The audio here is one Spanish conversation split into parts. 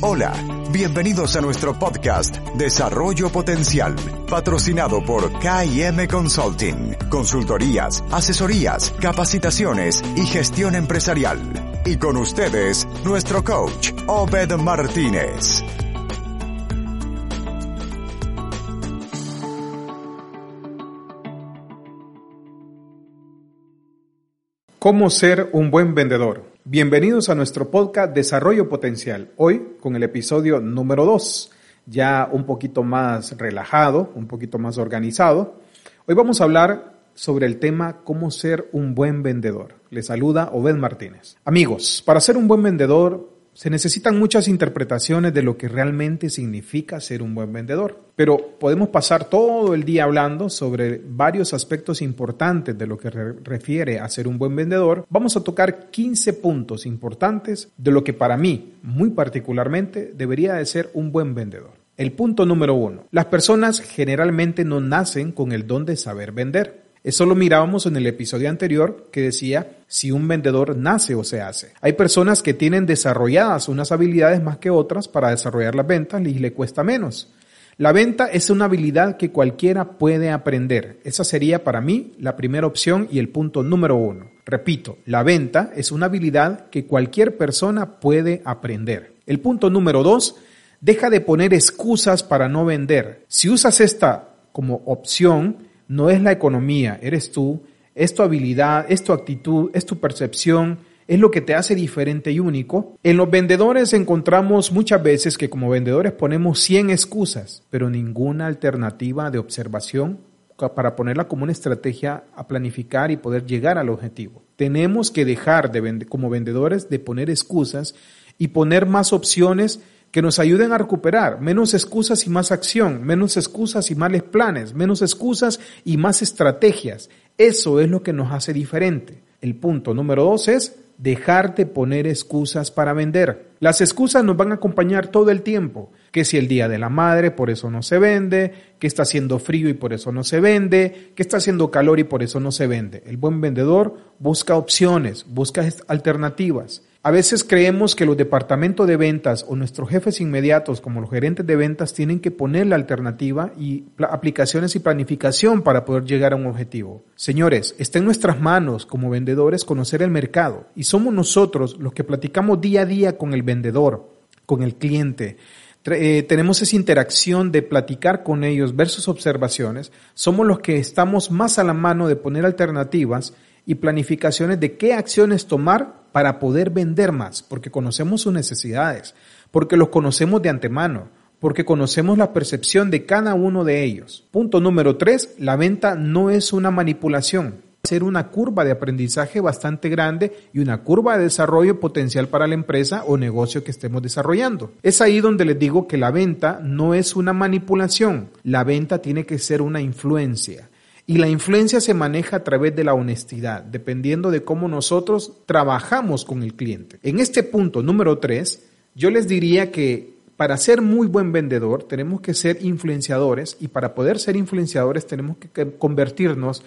Hola, bienvenidos a nuestro podcast Desarrollo Potencial, patrocinado por KM Consulting, consultorías, asesorías, capacitaciones y gestión empresarial. Y con ustedes, nuestro coach, Obed Martínez. ¿Cómo ser un buen vendedor? Bienvenidos a nuestro podcast Desarrollo Potencial. Hoy con el episodio número 2, ya un poquito más relajado, un poquito más organizado. Hoy vamos a hablar sobre el tema cómo ser un buen vendedor. Le saluda Obed Martínez. Amigos, para ser un buen vendedor se necesitan muchas interpretaciones de lo que realmente significa ser un buen vendedor, pero podemos pasar todo el día hablando sobre varios aspectos importantes de lo que refiere a ser un buen vendedor. Vamos a tocar 15 puntos importantes de lo que para mí, muy particularmente, debería de ser un buen vendedor. El punto número uno. Las personas generalmente no nacen con el don de saber vender. Eso lo mirábamos en el episodio anterior que decía si un vendedor nace o se hace. Hay personas que tienen desarrolladas unas habilidades más que otras para desarrollar las ventas y le cuesta menos. La venta es una habilidad que cualquiera puede aprender. Esa sería para mí la primera opción y el punto número uno. Repito, la venta es una habilidad que cualquier persona puede aprender. El punto número dos, deja de poner excusas para no vender. Si usas esta como opción, no es la economía, eres tú, es tu habilidad, es tu actitud, es tu percepción, es lo que te hace diferente y único. En los vendedores encontramos muchas veces que como vendedores ponemos 100 excusas, pero ninguna alternativa de observación para ponerla como una estrategia a planificar y poder llegar al objetivo. Tenemos que dejar de como vendedores de poner excusas y poner más opciones que nos ayuden a recuperar. Menos excusas y más acción, menos excusas y más planes, menos excusas y más estrategias. Eso es lo que nos hace diferente. El punto número dos es dejar de poner excusas para vender. Las excusas nos van a acompañar todo el tiempo. Que si el día de la madre, por eso no se vende, que está haciendo frío y por eso no se vende, que está haciendo calor y por eso no se vende. El buen vendedor busca opciones, busca alternativas. A veces creemos que los departamentos de ventas o nuestros jefes inmediatos, como los gerentes de ventas, tienen que poner la alternativa y aplicaciones y planificación para poder llegar a un objetivo. Señores, está en nuestras manos como vendedores conocer el mercado y somos nosotros los que platicamos día a día con el vendedor, con el cliente. Eh, tenemos esa interacción de platicar con ellos, ver sus observaciones. Somos los que estamos más a la mano de poner alternativas y planificaciones de qué acciones tomar para poder vender más, porque conocemos sus necesidades, porque los conocemos de antemano, porque conocemos la percepción de cada uno de ellos. Punto número tres, la venta no es una manipulación. Ser una curva de aprendizaje bastante grande y una curva de desarrollo potencial para la empresa o negocio que estemos desarrollando. Es ahí donde les digo que la venta no es una manipulación. La venta tiene que ser una influencia. Y la influencia se maneja a través de la honestidad, dependiendo de cómo nosotros trabajamos con el cliente. En este punto número tres, yo les diría que para ser muy buen vendedor tenemos que ser influenciadores y para poder ser influenciadores tenemos que convertirnos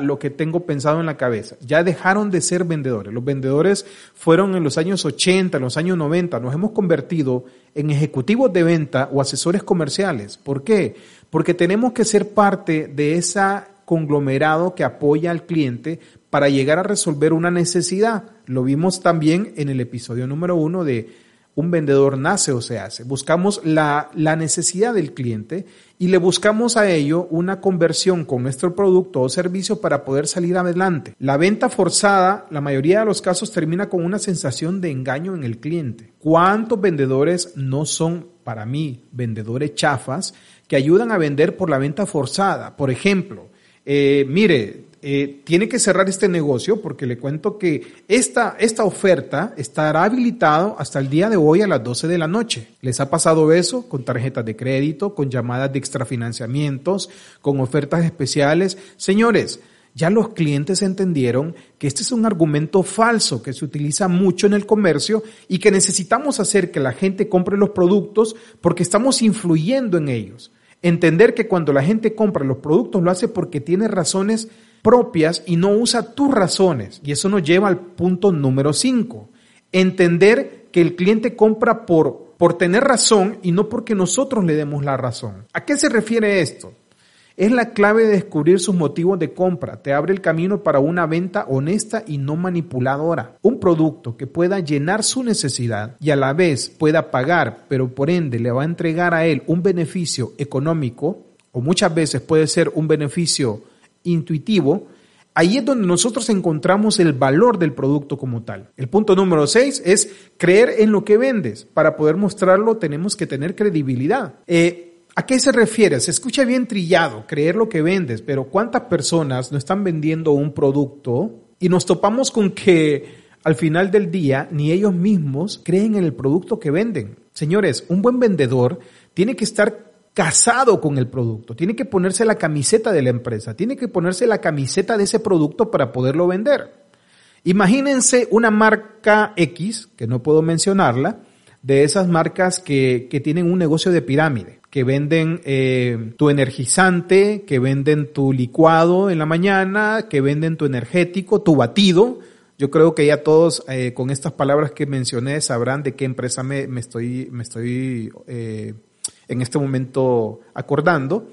lo que tengo pensado en la cabeza. Ya dejaron de ser vendedores. Los vendedores fueron en los años 80, en los años 90. Nos hemos convertido en ejecutivos de venta o asesores comerciales. ¿Por qué? porque tenemos que ser parte de ese conglomerado que apoya al cliente para llegar a resolver una necesidad. Lo vimos también en el episodio número uno de un vendedor nace o se hace. Buscamos la, la, necesidad del cliente y le buscamos a ello una conversión con nuestro producto o servicio para poder salir adelante. La venta forzada, la mayoría de los casos, termina con una sensación de engaño en el cliente. ¿Cuántos vendedores no son, para mí, vendedores chafas que ayudan a vender por la venta forzada? Por ejemplo, eh, mire, eh, tiene que cerrar este negocio porque le cuento que esta, esta oferta estará habilitado hasta el día de hoy a las 12 de la noche. ¿Les ha pasado eso con tarjetas de crédito, con llamadas de extrafinanciamientos, con ofertas especiales? Señores, ya los clientes entendieron que este es un argumento falso que se utiliza mucho en el comercio y que necesitamos hacer que la gente compre los productos porque estamos influyendo en ellos. Entender que cuando la gente compra los productos lo hace porque tiene razones propias y no usa tus razones. Y eso nos lleva al punto número 5. Entender que el cliente compra por, por tener razón y no porque nosotros le demos la razón. ¿A qué se refiere esto? Es la clave de descubrir sus motivos de compra. Te abre el camino para una venta honesta y no manipuladora. Un producto que pueda llenar su necesidad y a la vez pueda pagar, pero por ende le va a entregar a él un beneficio económico, o muchas veces puede ser un beneficio intuitivo, ahí es donde nosotros encontramos el valor del producto como tal. El punto número seis es creer en lo que vendes. Para poder mostrarlo tenemos que tener credibilidad. Eh, ¿A qué se refiere? Se escucha bien trillado, creer lo que vendes, pero ¿cuántas personas no están vendiendo un producto y nos topamos con que al final del día ni ellos mismos creen en el producto que venden? Señores, un buen vendedor tiene que estar casado con el producto, tiene que ponerse la camiseta de la empresa, tiene que ponerse la camiseta de ese producto para poderlo vender. Imagínense una marca X, que no puedo mencionarla, de esas marcas que, que tienen un negocio de pirámide, que venden eh, tu energizante, que venden tu licuado en la mañana, que venden tu energético, tu batido. Yo creo que ya todos eh, con estas palabras que mencioné sabrán de qué empresa me, me estoy, me estoy eh, en este momento acordando.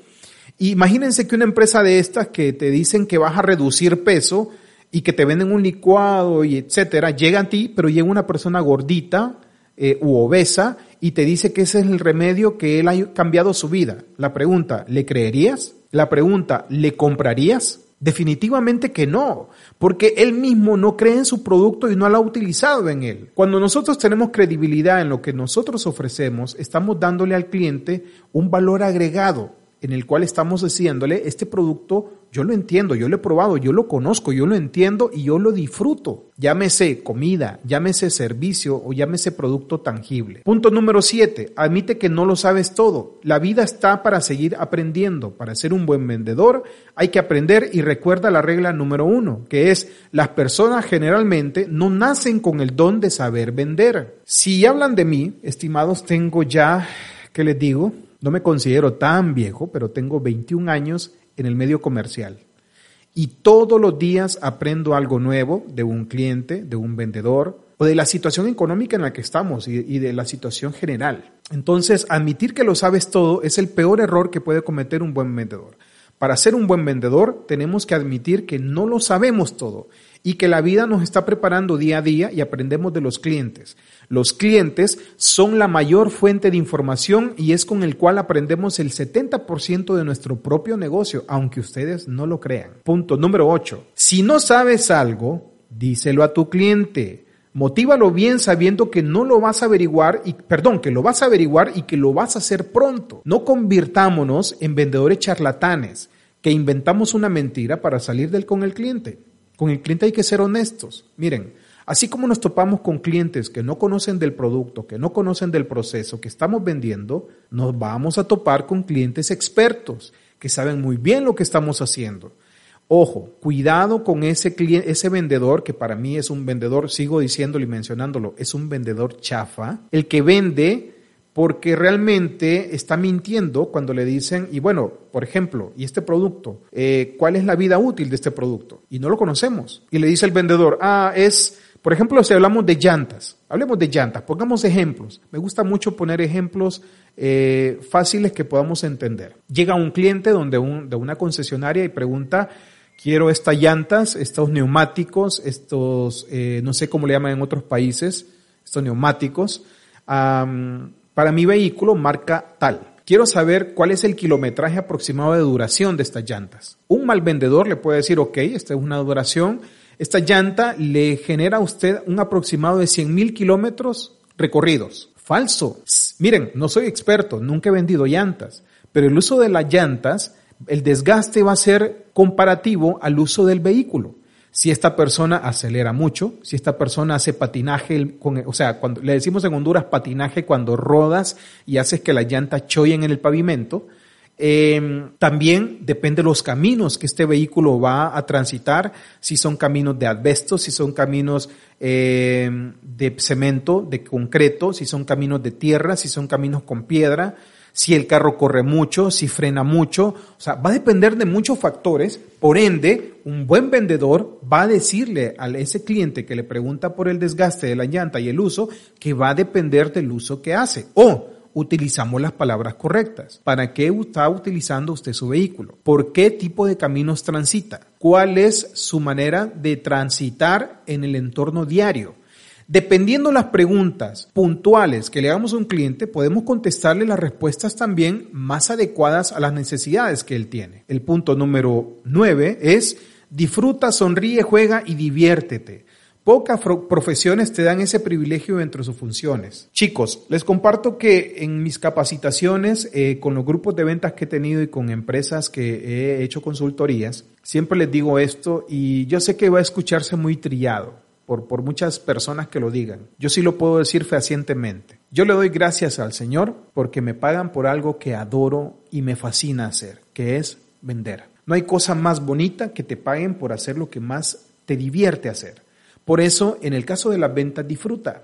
Imagínense que una empresa de estas que te dicen que vas a reducir peso y que te venden un licuado y etcétera, llega a ti, pero llega una persona gordita eh, u obesa y te dice que ese es el remedio que él ha cambiado su vida. La pregunta, ¿le creerías? La pregunta, ¿le comprarías? Definitivamente que no, porque él mismo no cree en su producto y no lo ha utilizado en él. Cuando nosotros tenemos credibilidad en lo que nosotros ofrecemos, estamos dándole al cliente un valor agregado en el cual estamos diciéndole, este producto yo lo entiendo, yo lo he probado, yo lo conozco, yo lo entiendo y yo lo disfruto. Llámese comida, llámese servicio o llámese producto tangible. Punto número 7. Admite que no lo sabes todo. La vida está para seguir aprendiendo. Para ser un buen vendedor hay que aprender y recuerda la regla número uno, que es las personas generalmente no nacen con el don de saber vender. Si hablan de mí, estimados, tengo ya, ¿qué les digo? No me considero tan viejo, pero tengo 21 años en el medio comercial. Y todos los días aprendo algo nuevo de un cliente, de un vendedor o de la situación económica en la que estamos y, de la situación general. Entonces, admitir que lo sabes todo es el peor error que puede cometer un buen vendedor. Para ser un buen vendedor tenemos que admitir que no lo sabemos todo y que la vida nos está preparando día a día y aprendemos de los clientes. Los clientes son la mayor fuente de información y es con el cual aprendemos el 70% de nuestro propio negocio, aunque ustedes no lo crean. Punto número 8. Si no sabes algo, díselo a tu cliente. Motívalo bien sabiendo que no lo vas a averiguar y, perdón, que lo vas a averiguar y que lo vas a hacer pronto. No convirtámonos en vendedores charlatanes que inventamos una mentira para salir del con el cliente. Con el cliente hay que ser honestos. Miren, así como nos topamos con clientes que no conocen del producto, que no conocen del proceso que estamos vendiendo, nos vamos a topar con clientes expertos que saben muy bien lo que estamos haciendo. Ojo, cuidado con ese cliente, ese vendedor que para mí es un vendedor, sigo diciéndolo y mencionándolo, es un vendedor chafa, el que vende porque realmente está mintiendo cuando le dicen, y bueno, por ejemplo, ¿y este producto? Eh, ¿Cuál es la vida útil de este producto? Y no lo conocemos. Y le dice el vendedor, ah, es, por ejemplo, si hablamos de llantas, hablemos de llantas, pongamos ejemplos. Me gusta mucho poner ejemplos eh, fáciles que podamos entender. Llega un cliente donde un, de una concesionaria y pregunta, quiero estas llantas, estos neumáticos, estos, eh, no sé cómo le llaman en otros países, estos neumáticos, para mi vehículo marca tal. Quiero saber cuál es el kilometraje aproximado de duración de estas llantas. Un mal vendedor le puede decir, ok, esta es una duración, esta llanta le genera a usted un aproximado de 100 mil kilómetros recorridos. Falso. Miren, no soy experto, nunca he vendido llantas, pero el uso de las llantas El desgaste va a ser comparativo al uso del vehículo. Si esta persona acelera mucho, si esta persona hace patinaje, o sea, cuando le decimos en Honduras patinaje cuando rodas y haces que las llantas chollen en el pavimento, eh, también depende de los caminos que este vehículo va a transitar, si son caminos de asbesto, si son caminos eh, de cemento, de concreto, si son caminos de tierra, si son caminos con piedra, si el carro corre mucho, si frena mucho. O sea, va a depender de muchos factores. Por ende, un buen vendedor va a decirle a ese cliente que le pregunta por el desgaste de la llanta y el uso, que va a depender del uso que hace. O utilizamos las palabras correctas. ¿Para qué está utilizando usted su vehículo? ¿Por qué tipo de caminos transita? ¿Cuál es su manera de transitar en el entorno diario? Dependiendo las preguntas puntuales que le hagamos a un cliente, podemos contestarle las respuestas también más adecuadas a las necesidades que él tiene. El punto número nueve es disfruta, sonríe, juega y diviértete. Pocas profesiones te dan ese privilegio dentro de sus funciones. Chicos, les comparto que en mis capacitaciones eh, con los grupos de ventas que he tenido y con empresas que he hecho consultorías, siempre les digo esto y yo sé que va a escucharse muy trillado por, por muchas personas que lo digan. Yo sí lo puedo decir fehacientemente. Yo le doy gracias al Señor porque me pagan por algo que adoro y me fascina hacer, que es vender. No hay cosa más bonita que te paguen por hacer lo que más te divierte hacer. Por eso, en el caso de las ventas, disfruta.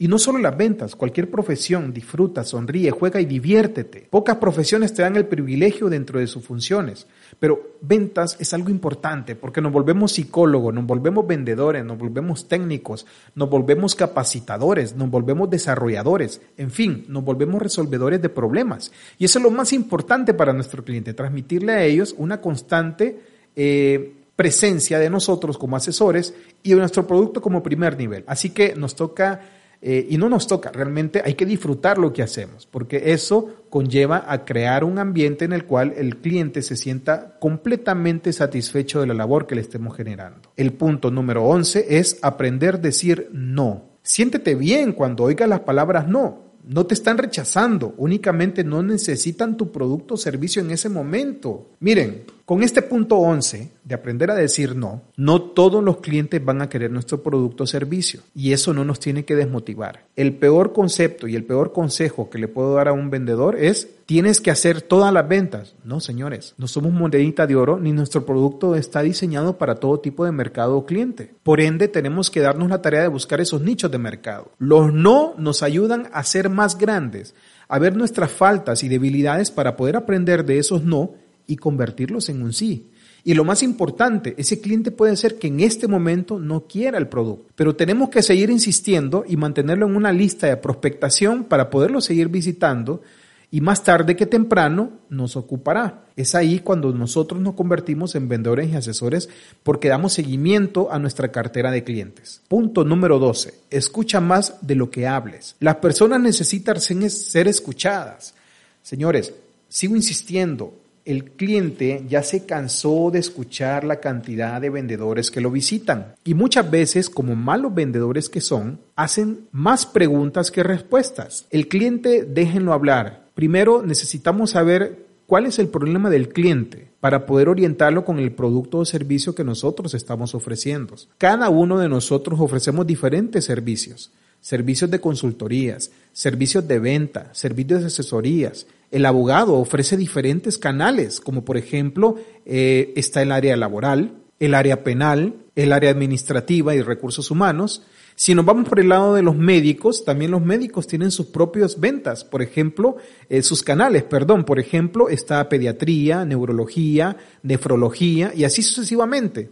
Y no solo las ventas, cualquier profesión, disfruta, sonríe, juega y diviértete. Pocas profesiones te dan el privilegio dentro de sus funciones, pero ventas es algo importante porque nos volvemos psicólogos, nos volvemos vendedores, nos volvemos técnicos, nos volvemos capacitadores, nos volvemos desarrolladores, en fin, nos volvemos resolvedores de problemas. Y eso es lo más importante para nuestro cliente, transmitirle a ellos una constante eh, presencia de nosotros como asesores y de nuestro producto como primer nivel. Así que nos toca, eh, y no nos toca, realmente hay que disfrutar lo que hacemos, porque eso conlleva a crear un ambiente en el cual el cliente se sienta completamente satisfecho de la labor que le estemos generando. El punto número 11 es aprender a decir no. Siéntete bien cuando oigas las palabras no no te están rechazando, únicamente no necesitan tu producto o servicio en ese momento. Miren, con este punto 11 de aprender a decir no, no todos los clientes van a querer nuestro producto o servicio y eso no nos tiene que desmotivar. El peor concepto y el peor consejo que le puedo dar a un vendedor es tienes que hacer todas las ventas. No, señores, no somos monedita de oro ni nuestro producto está diseñado para todo tipo de mercado o cliente. Por ende, tenemos que darnos la tarea de buscar esos nichos de mercado. Los no nos ayudan a ser más grandes, a ver nuestras faltas y debilidades para poder aprender de esos no y convertirlos en un sí. Y lo más importante, ese cliente puede ser que en este momento no quiera el producto, pero tenemos que seguir insistiendo y mantenerlo en una lista de prospectación para poderlo seguir visitando y más tarde que temprano nos ocupará. Es ahí cuando nosotros nos convertimos en vendedores y asesores porque damos seguimiento a nuestra cartera de clientes. Punto número 12. Escucha más de lo que hables. Las personas necesitan ser escuchadas. Señores, sigo insistiendo, el cliente ya se cansó de escuchar la cantidad de vendedores que lo visitan y muchas veces, como malos vendedores que son, hacen más preguntas que respuestas. El cliente déjenlo hablar, Primero necesitamos saber cuál es el problema del cliente para poder orientarlo con el producto o servicio que nosotros estamos ofreciendo. Cada uno de nosotros ofrecemos diferentes servicios, servicios de consultorías, servicios de venta, servicios de asesorías. El abogado ofrece diferentes canales, como por ejemplo eh, está el área laboral, el área penal, el área administrativa y recursos humanos, si nos vamos por el lado de los médicos, también los médicos tienen sus propias ventas, por ejemplo, eh, sus canales, perdón, por ejemplo, está pediatría, neurología, nefrología y así sucesivamente.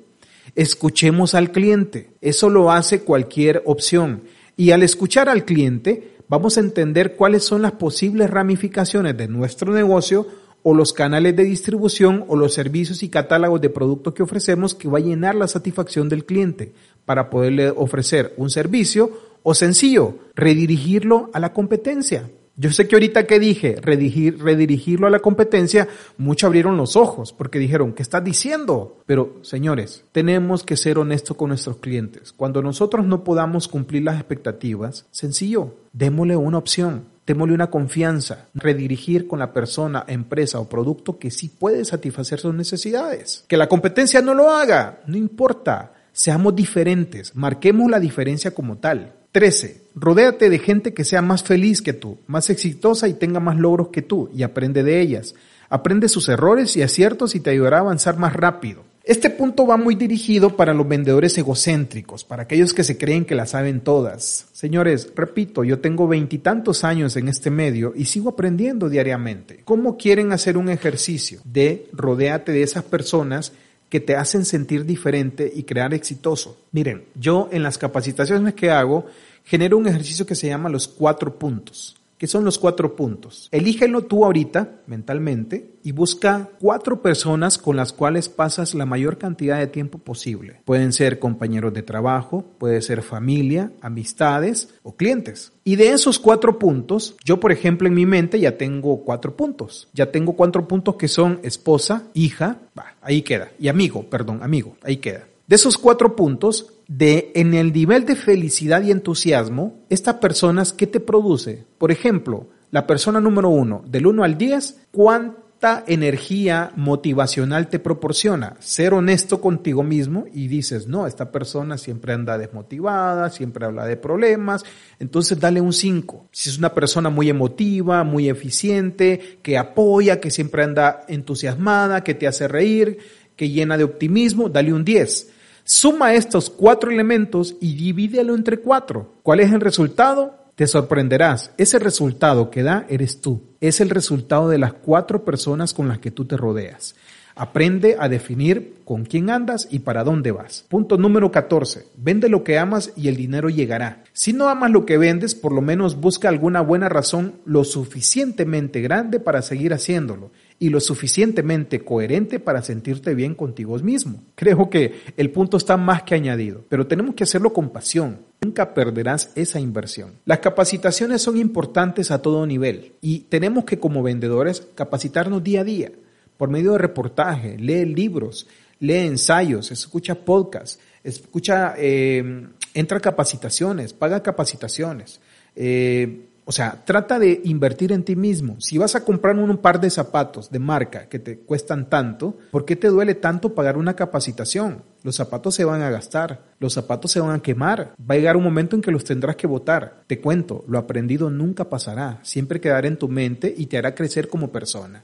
Escuchemos al cliente, eso lo hace cualquier opción. Y al escuchar al cliente, vamos a entender cuáles son las posibles ramificaciones de nuestro negocio o los canales de distribución o los servicios y catálogos de productos que ofrecemos que va a llenar la satisfacción del cliente para poderle ofrecer un servicio o sencillo, redirigirlo a la competencia. Yo sé que ahorita que dije redirigir, redirigirlo a la competencia, muchos abrieron los ojos porque dijeron, ¿qué estás diciendo? Pero señores, tenemos que ser honestos con nuestros clientes. Cuando nosotros no podamos cumplir las expectativas, sencillo, démosle una opción démosle una confianza, redirigir con la persona, empresa o producto que sí puede satisfacer sus necesidades. Que la competencia no lo haga, no importa. Seamos diferentes, marquemos la diferencia como tal. 13. Rodéate de gente que sea más feliz que tú, más exitosa y tenga más logros que tú y aprende de ellas. Aprende sus errores y aciertos y te ayudará a avanzar más rápido. Este punto va muy dirigido para los vendedores egocéntricos, para aquellos que se creen que la saben todas. Señores, repito, yo tengo veintitantos años en este medio y sigo aprendiendo diariamente. ¿Cómo quieren hacer un ejercicio de rodearte de esas personas que te hacen sentir diferente y crear exitoso? Miren, yo en las capacitaciones que hago genero un ejercicio que se llama los cuatro puntos que son los cuatro puntos. Elígelo tú ahorita mentalmente y busca cuatro personas con las cuales pasas la mayor cantidad de tiempo posible. Pueden ser compañeros de trabajo, puede ser familia, amistades o clientes. Y de esos cuatro puntos, yo por ejemplo en mi mente ya tengo cuatro puntos. Ya tengo cuatro puntos que son esposa, hija, ahí queda. Y amigo, perdón, amigo, ahí queda. De esos cuatro puntos, de en el nivel de felicidad y entusiasmo, estas personas, ¿qué te produce? Por ejemplo, la persona número uno, del 1 al 10, ¿cuánta energía motivacional te proporciona? Ser honesto contigo mismo y dices, no, esta persona siempre anda desmotivada, siempre habla de problemas, entonces dale un 5. Si es una persona muy emotiva, muy eficiente, que apoya, que siempre anda entusiasmada, que te hace reír, que llena de optimismo, dale un 10. Suma estos cuatro elementos y divídelo entre cuatro. ¿Cuál es el resultado? Te sorprenderás. Ese resultado que da eres tú. Es el resultado de las cuatro personas con las que tú te rodeas. Aprende a definir con quién andas y para dónde vas. Punto número 14. Vende lo que amas y el dinero llegará. Si no amas lo que vendes, por lo menos busca alguna buena razón lo suficientemente grande para seguir haciéndolo y lo suficientemente coherente para sentirte bien contigo mismo. Creo que el punto está más que añadido, pero tenemos que hacerlo con pasión. Nunca perderás esa inversión. Las capacitaciones son importantes a todo nivel y tenemos que como vendedores capacitarnos día a día por medio de reportaje, lee libros, lee ensayos, escucha podcasts, escucha, eh, entra a capacitaciones, paga capacitaciones. Eh, o sea, trata de invertir en ti mismo. Si vas a comprar un par de zapatos de marca que te cuestan tanto, ¿por qué te duele tanto pagar una capacitación? Los zapatos se van a gastar, los zapatos se van a quemar. Va a llegar un momento en que los tendrás que botar. Te cuento, lo aprendido nunca pasará. Siempre quedará en tu mente y te hará crecer como persona.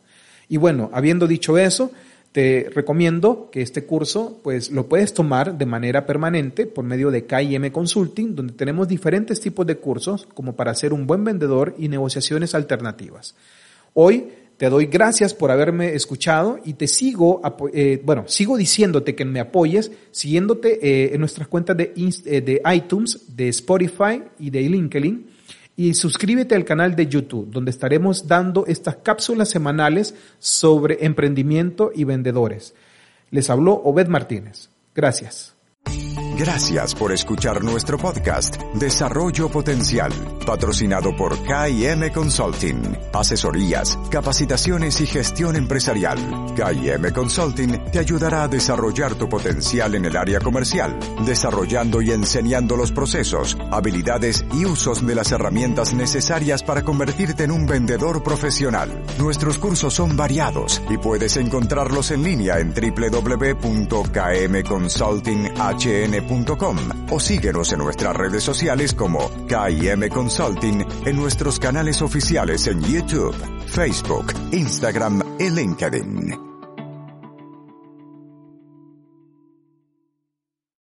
Y bueno, habiendo dicho eso, te recomiendo que este curso pues lo puedes tomar de manera permanente por medio de KIM Consulting, donde tenemos diferentes tipos de cursos como para ser un buen vendedor y negociaciones alternativas. Hoy te doy gracias por haberme escuchado y te sigo, eh, bueno, sigo diciéndote que me apoyes siguiéndote eh, en nuestras cuentas de, eh, de iTunes, de Spotify y de LinkedIn y suscríbete al canal de YouTube, donde estaremos dando estas cápsulas semanales sobre emprendimiento y vendedores. Les habló Obed Martínez. Gracias. Gracias por escuchar nuestro podcast Desarrollo Potencial, patrocinado por KM Consulting, asesorías, capacitaciones y gestión empresarial. KM Consulting te ayudará a desarrollar tu potencial en el área comercial, desarrollando y enseñando los procesos, habilidades y usos de las herramientas necesarias para convertirte en un vendedor profesional. Nuestros cursos son variados y puedes encontrarlos en línea en www.kmconsultinghn.com o síguenos en nuestras redes sociales como KIM Consulting en nuestros canales oficiales en YouTube, Facebook, Instagram y LinkedIn.